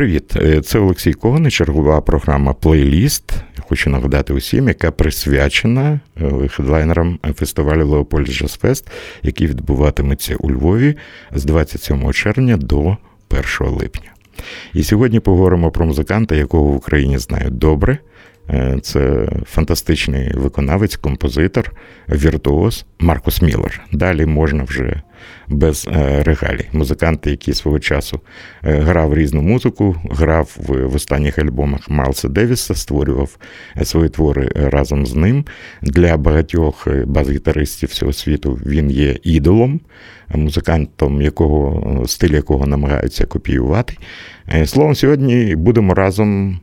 Привіт, е, це Олексій Коган, чергова програма Плейліст. Хочу нагадати усім, яка присвячена е, хедлайнерам фестивалю Леополіс Джаз Фест, який відбуватиметься у Львові з 27 червня до 1 липня. І сьогодні поговоримо про музиканта, якого в Україні знають добре. Е, це фантастичний виконавець, композитор, віртуоз Маркус Міллер. Далі можна вже без е, регалій. Музикант, який свого часу е, грав різну музику, грав в останніх альбомах Майлса Девіса, створював свої твори разом з ним. Для багатьох бас-гітаристів всього світу він є ідолом, музикантом, якого стиль якого намагаються копіювати. Словом, сьогодні будемо разом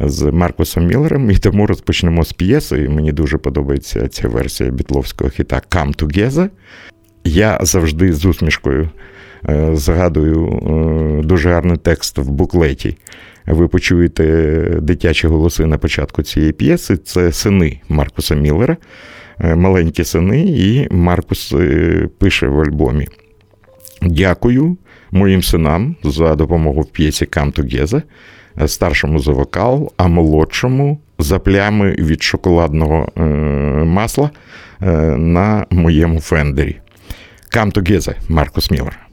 з Маркусом Міллером, і тому розпочнемо з п'єси. Мені дуже подобається ця версія бітловського хіта «Come Together». Я завжди з усмішкою е, згадую е, дуже гарний текст в буклеті. Ви почуєте дитячі голоси на початку цієї п'єси. Це сини Маркуса Міллера, е, маленькі сини, і Маркус пише в альбомі. Дякую моїм синам за допомогу в п'єсі «Come Together» старшому за вокал, а молодшому за плями від шоколадного е, масла е, на моєму фендері. Come together, Маркус Міллер.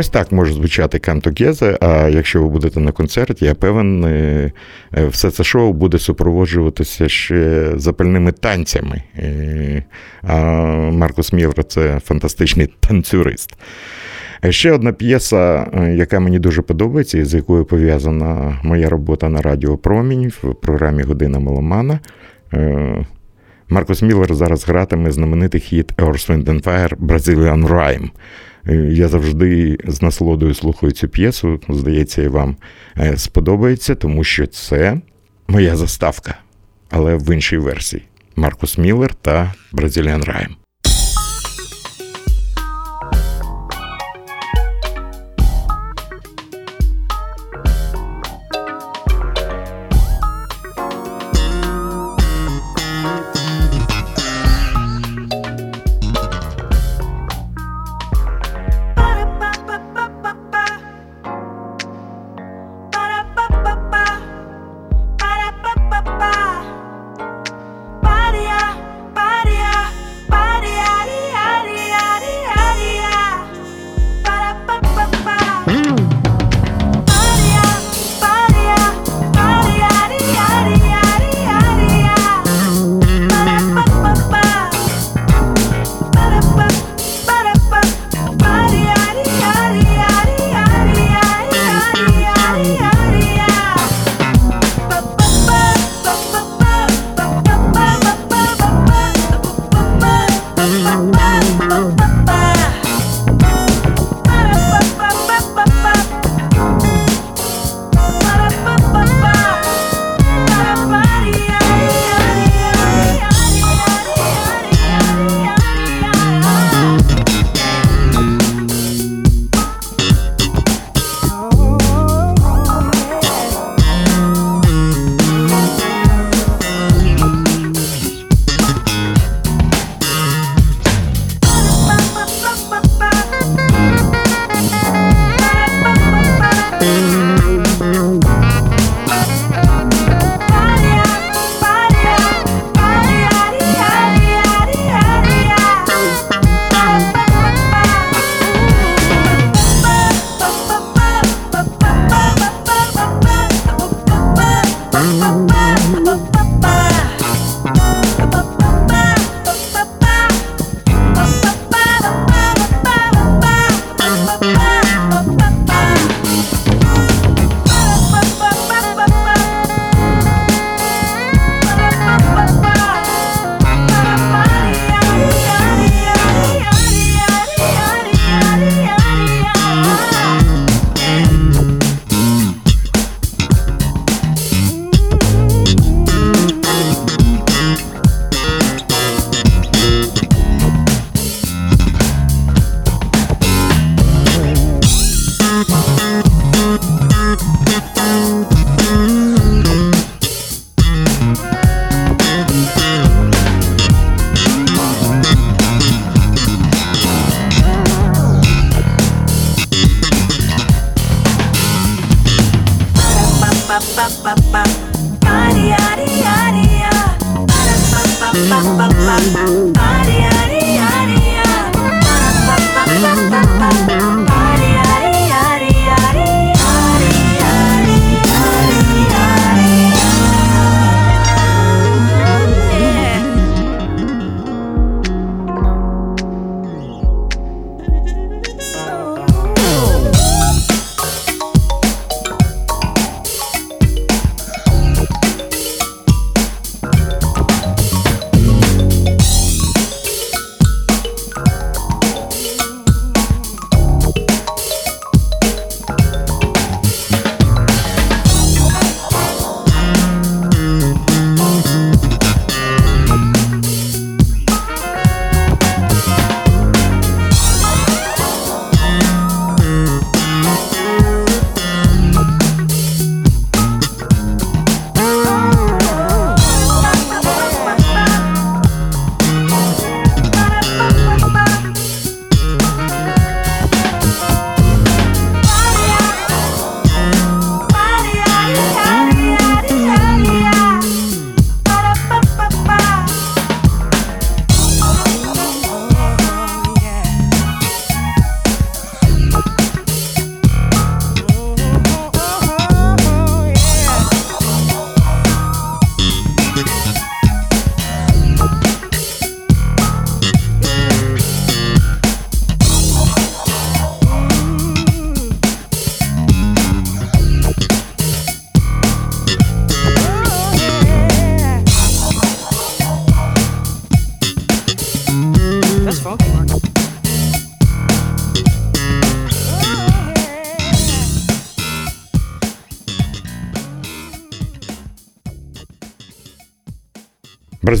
Ось так може звучати Кантогезе, а якщо ви будете на концерті, я певен, е, е, все це шоу буде супроводжуватися ще запальними танцями. Е, а Маркус Мєвро це фантастичний танцюрист. Ще одна п'єса, яка мені дуже подобається, і з якою пов'язана моя робота на Радіо Промінь в програмі Година Меломана. Маркус Міллер зараз гратиме знаменитий хіт Earth, Wind and Fire Brazilian Rhyme. Е, я завжди з насолодою слухаю цю п'єсу. Здається, і вам е, сподобається, тому що це моя заставка, але в іншій версії. Маркус Міллер та Бразиліан Rhyme.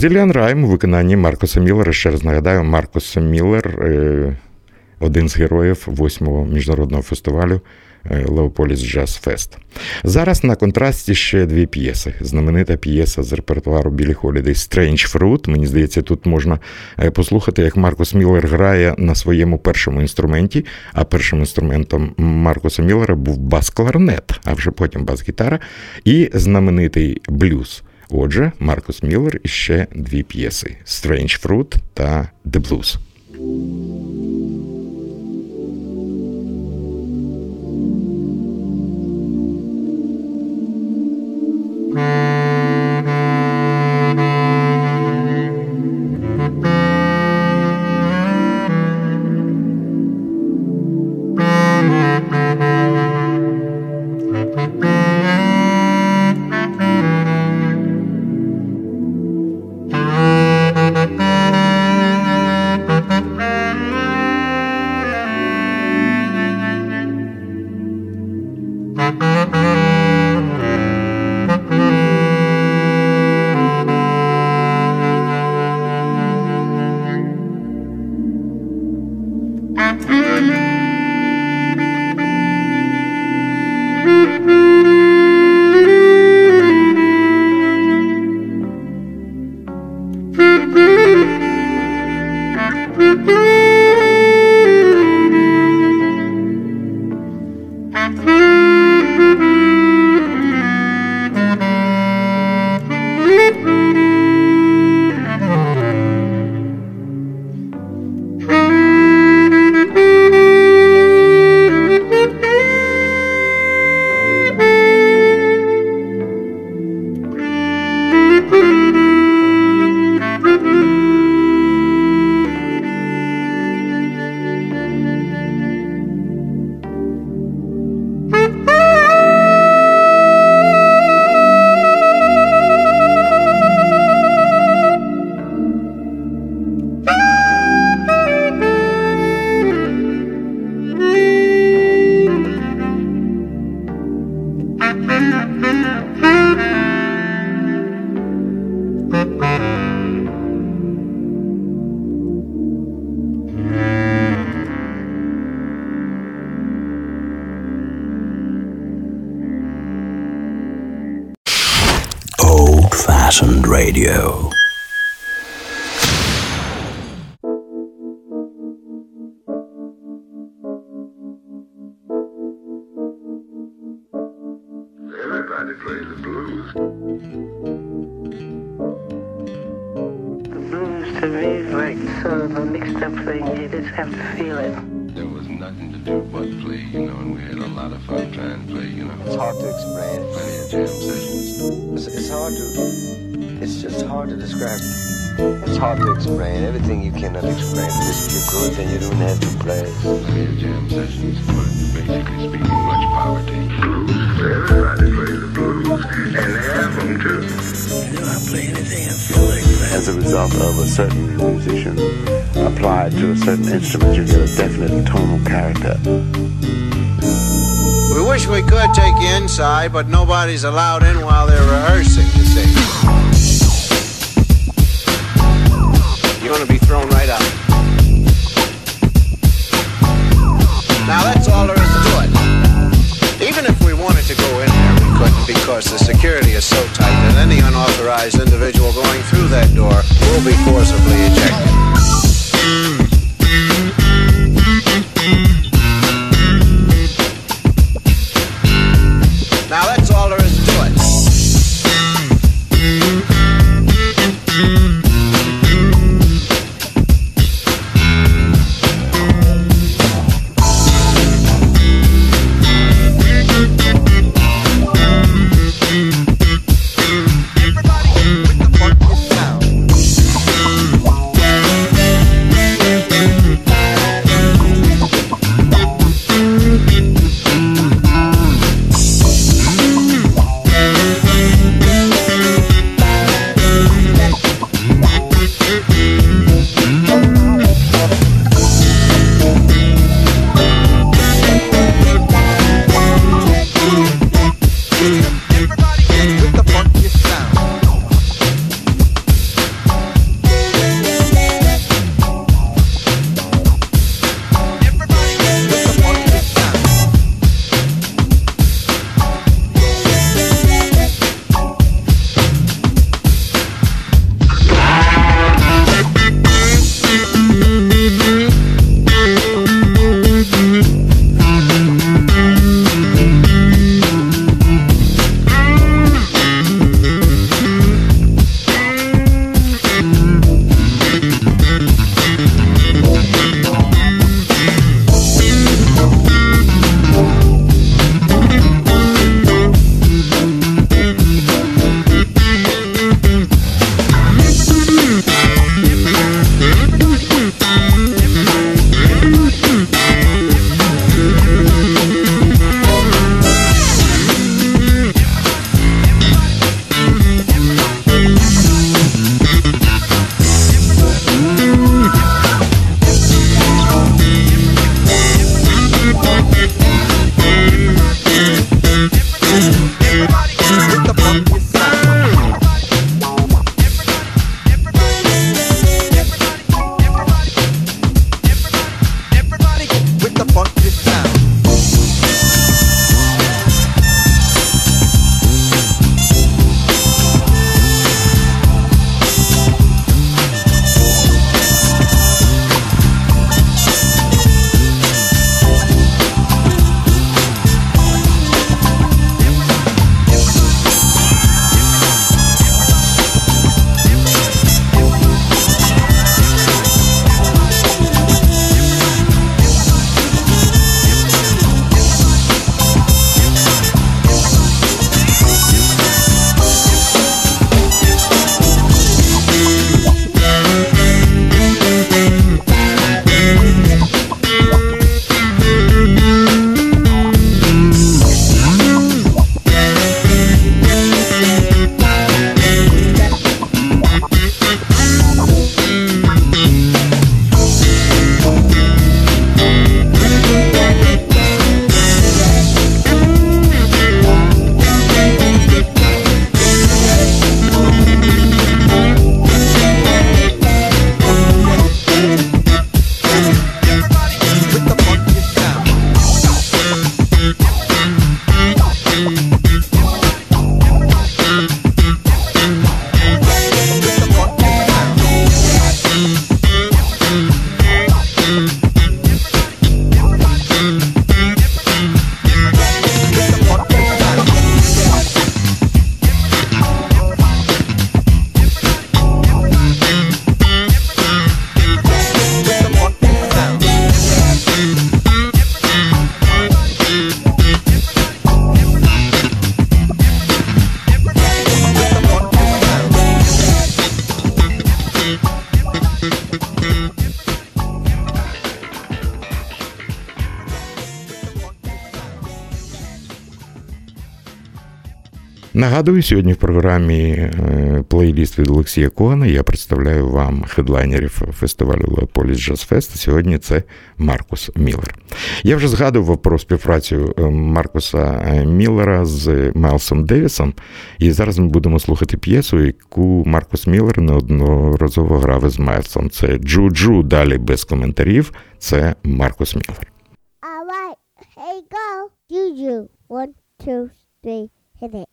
Brazilian Rhyme у виконанні Маркоса Міллера. Ще раз нагадаю, Маркос Міллер е, один з героїв восьмого міжнародного фестивалю Леополіс Джаз Фест. Зараз на контрасті ще дві п'єси. Знаменита п'єса з репертуару Білі Холідей Strange Fruit. Мені здається, тут можна е, послухати, як Маркус Міллер грає на своєму першому інструменті, а першим інструментом Маркуса Міллера був бас-кларнет, а вже потім бас-гітара, і знаменитий блюз. Отже, Маркус Міллер іще дві п'єси: Strange Fruit та The Blues. Certain musician applied to a certain instrument, you get a definite tonal character. We wish we could take you inside, but nobody's allowed in while they're rehearsing, you see. Security is so tight that any unauthorized individual going through that door will be forcibly ejected. Нагадую, сьогодні в програмі е, плейліст від Олексія Когана я представляю вам хедлайнерів фестивалю Леополіс Джаз Фест. Сьогодні це Маркус Міллер. Я вже згадував про співпрацю е, Маркуса е, Міллера з Майлсом Девісом, і зараз ми будемо слухати п'єсу, яку Маркус Міллер неодноразово грав із Майлсом. Це Джу-Джу, далі без коментарів. Це Маркус Міллер. All right, hey go, Juju. One, two, three, hit it.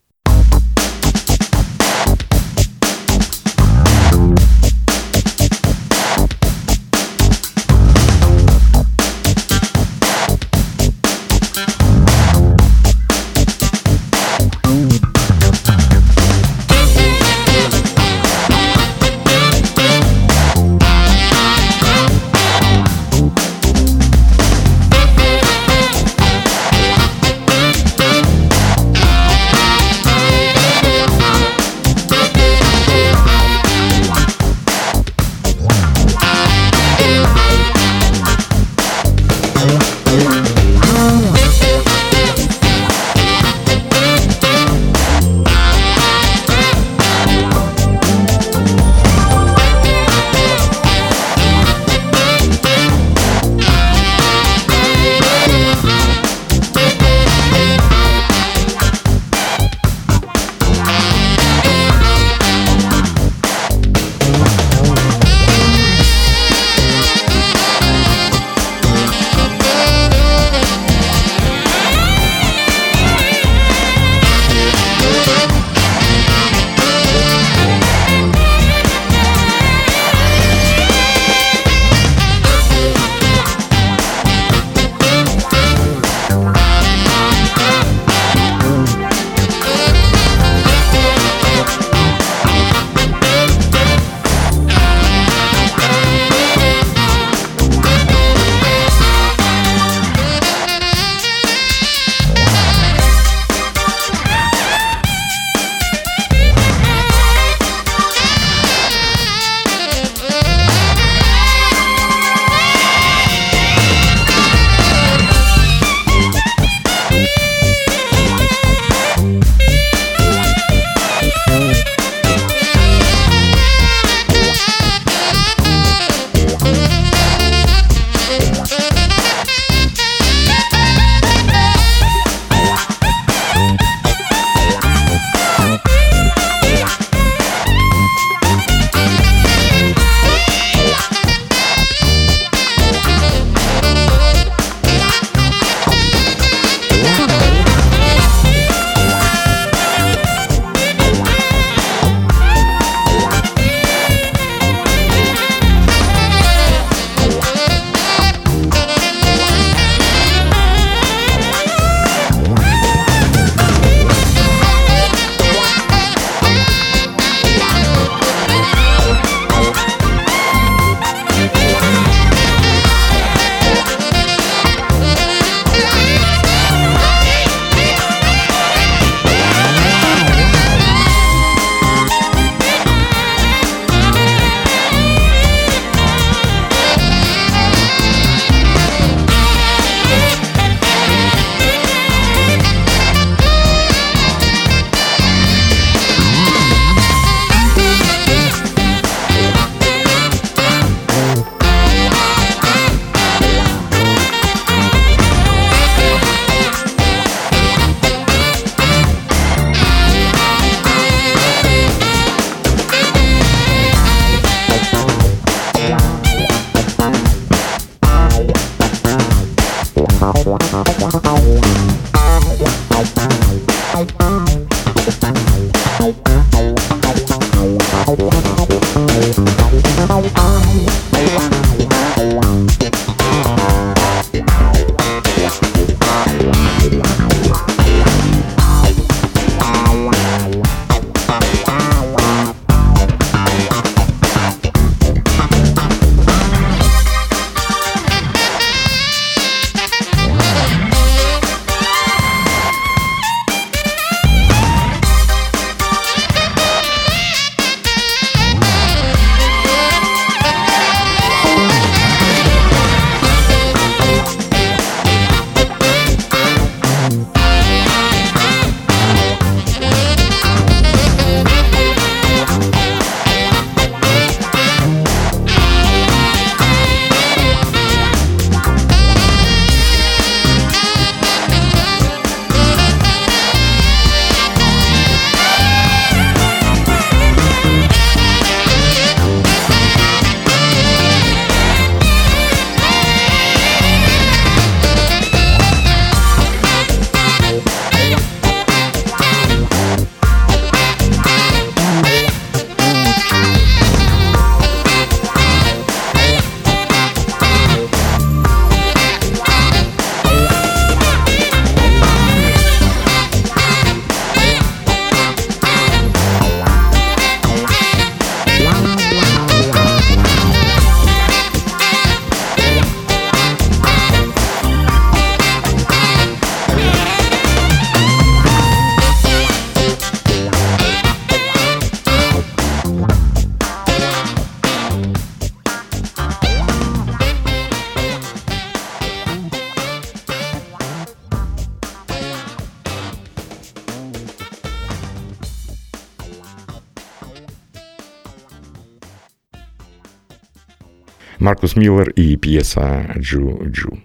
Маркус Міллер і п'єса Джу Джу.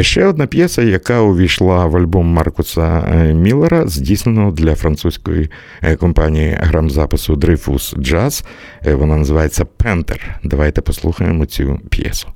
Ще одна п'єса, яка увійшла в альбом Маркуса е, Міллера, здійсненого для французької е, компанії грамзапису Дрейфус Джаз. Е, Вона називається Пентер. Давайте послухаємо цю п'єсу.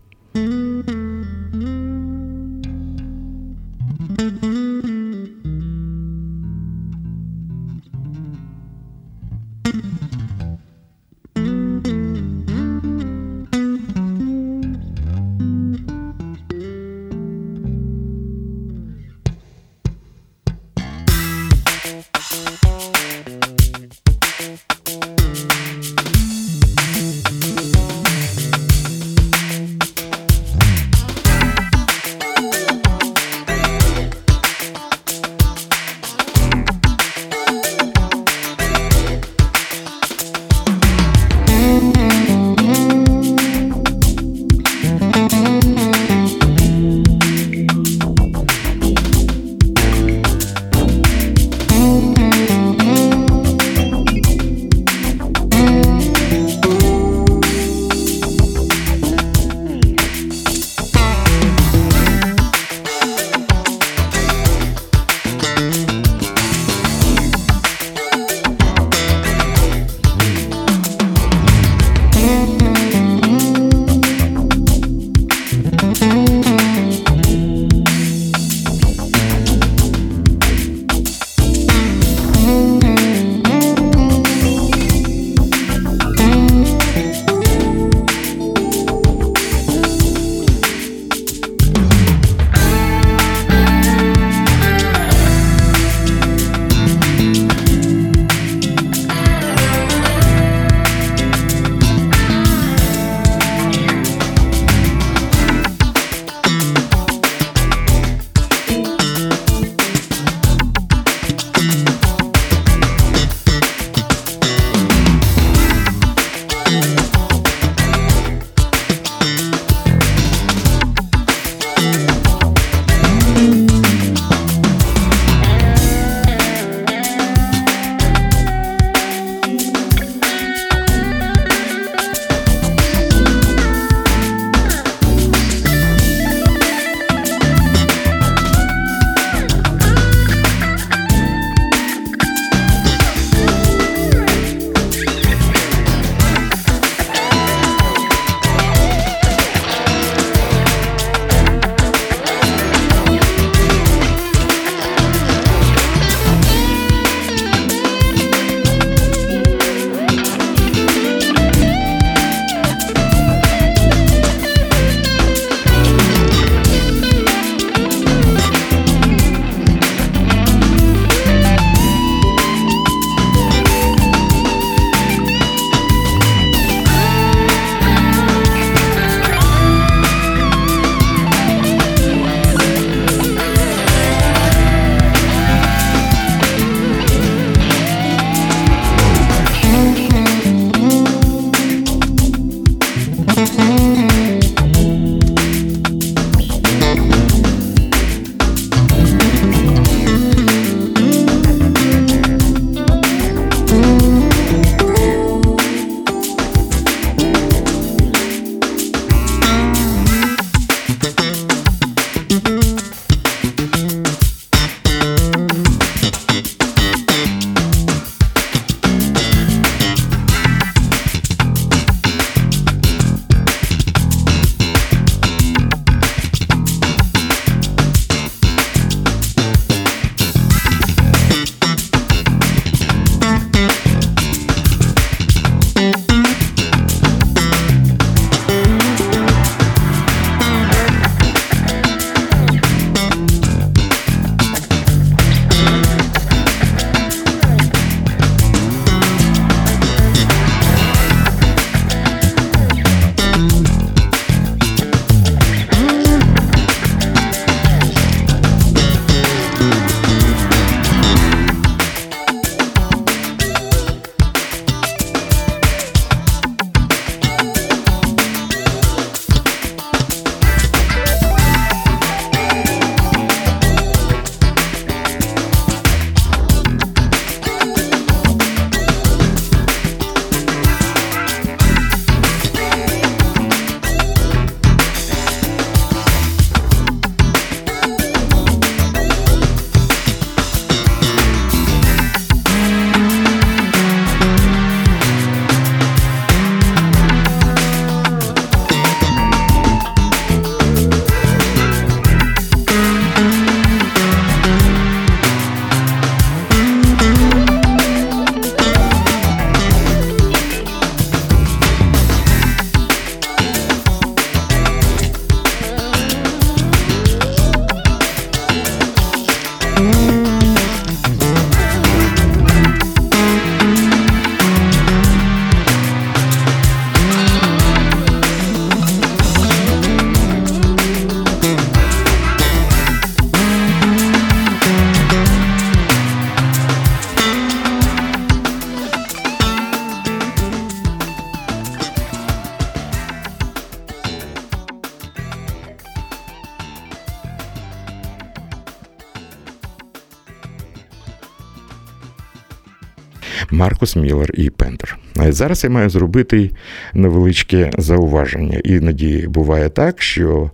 Маркус Міллер і Пентер. А зараз я маю зробити невеличке зауваження. Іноді буває так, що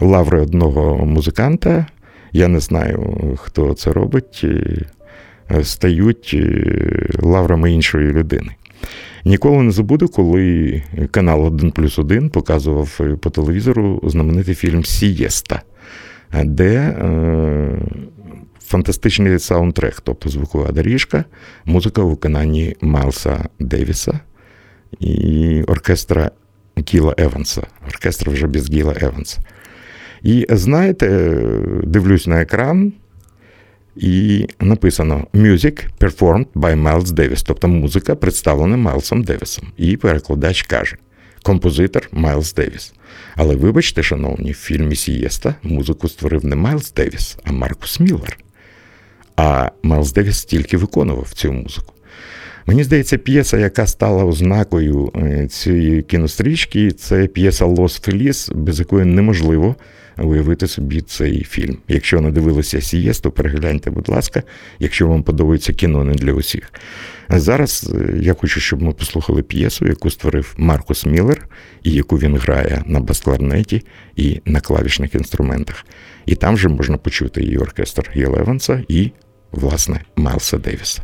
лаври одного музиканта, я не знаю, хто це робить, стають лаврами іншої людини. Ніколи не забуду, коли канал 1 плюс 1 показував по телевізору знаменитий фільм Сієста, де е, фантастичний саундтрек, тобто звукова доріжка, музика у виконанні Майлса Девіса і оркестра Гіла Еванса. Оркестр вже без Гіла Еванса. І знаєте, дивлюсь на екран. І написано Music performed by Miles Davis, тобто музика представлена Майлсом Девісом. І перекладач каже: композитор Майлз Девіс. Але вибачте, шановні, в фільмі Сієста музику створив не Майлз Девіс, а Маркус Міллер. А Майлз Девіс тільки виконував цю музику. Мені здається, п'єса, яка стала ознакою е, цієї кінострічки, це п'єса Лос Феліс, без якої неможливо уявити собі цей фільм. Якщо не дивилися Сієсту, перегляньте, будь ласка, якщо вам подобається кіно не для усіх. А зараз е, я хочу, щоб ми послухали п'єсу, яку створив Маркус Міллер, і яку він грає на бас-кларнеті і на клавішних інструментах. І там же можна почути і оркестр Єлеванса, і, власне, Майлса Девіса.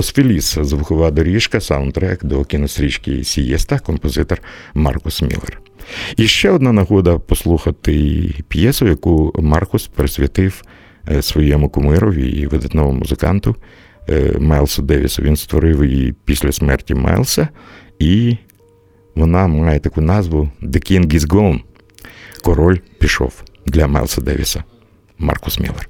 Лос Феліс звукова доріжка, саундтрек до кінострічки Сієста, композитор Маркус Міллер. І ще одна нагода послухати п'єсу, яку Маркус присвятив е, своєму кумирові і видатному музиканту е, Майлсу Девісу. Він створив її після смерті Майлса, і вона має таку назву The King is Gone. Король пішов для Майлса Девіса. Маркус Міллер.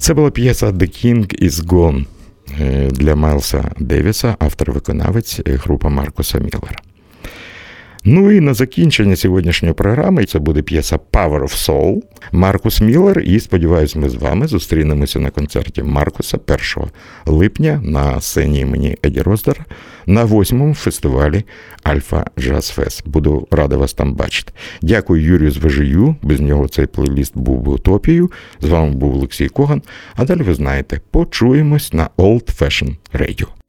Це була п'єса The King is Gone е, для Майлса Девіса, автор-виконавець е, група Маркуса Міллера. Ну і на закінчення сьогоднішньої програми це буде п'єса Power of Soul Маркус Міллер. І сподіваюся, ми з вами зустрінемося на концерті Маркуса 1 липня на сцені імені Еді Роздера на восьмому фестивалі Альфа Джаз Фест. Буду рада вас там бачити. Дякую Юрію Звежию. Без нього цей плейліст був би утопією. З вами був Олексій Коган. А далі ви знаєте, почуємось на Old Fashion Radio.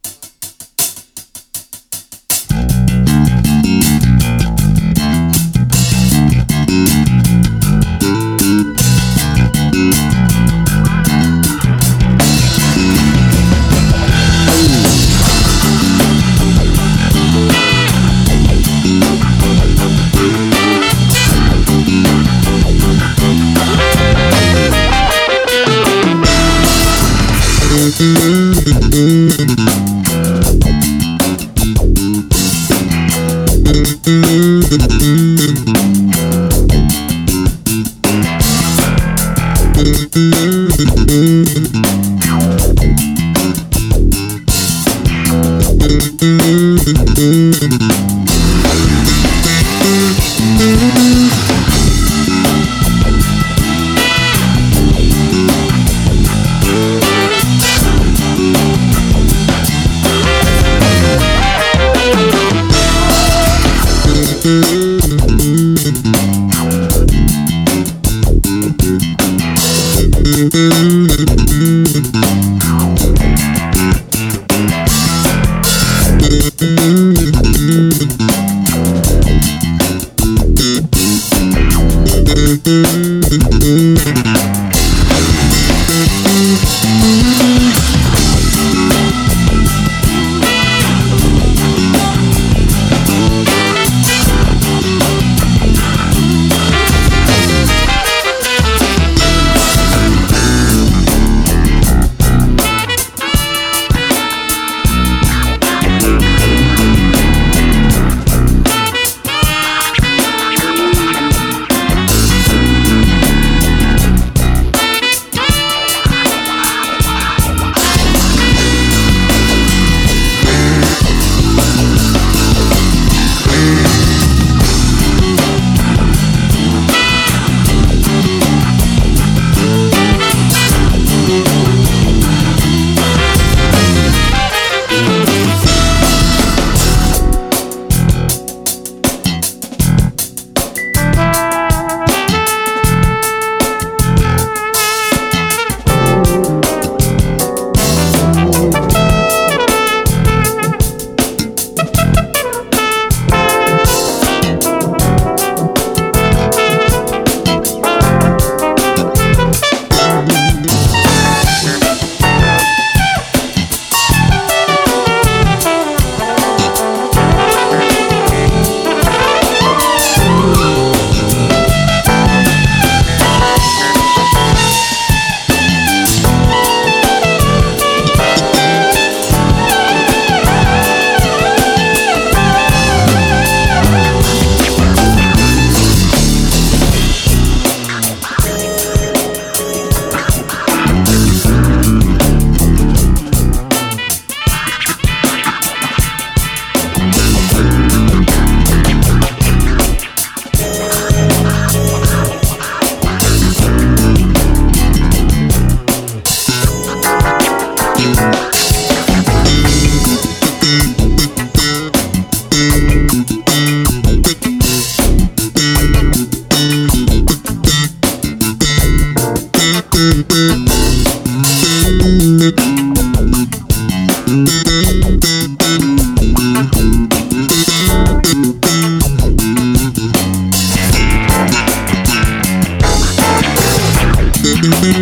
thank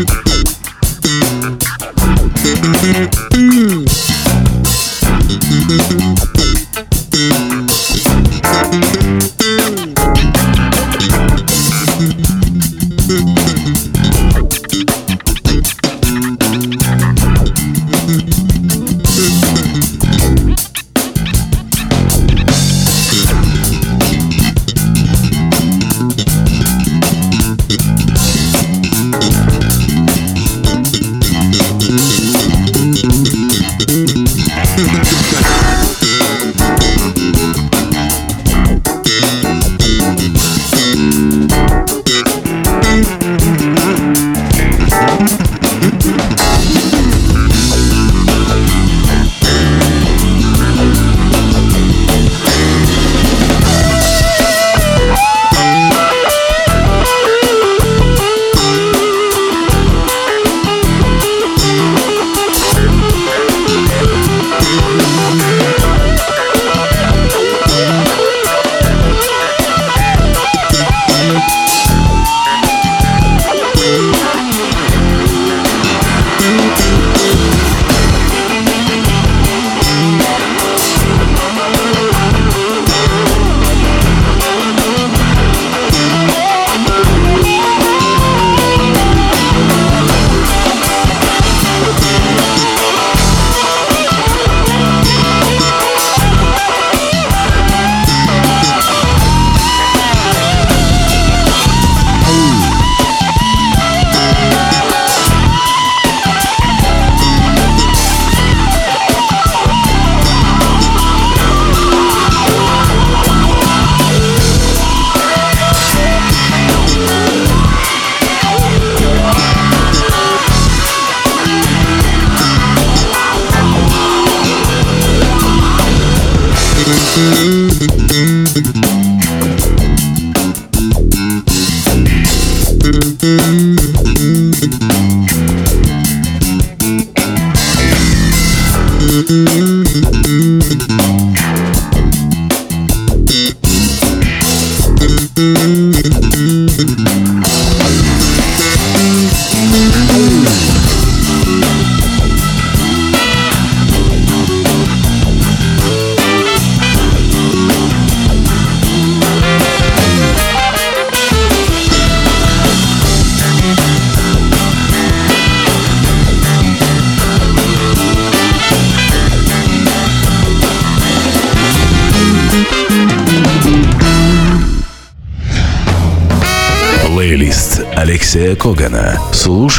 you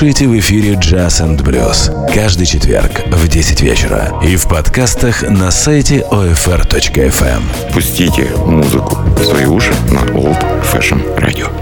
Слушайте в эфире Jazz and Blues каждый четверг в 10 вечера и в подкастах на сайте OFR.FM. Пустите музыку в свои уши на Old Fashion Radio.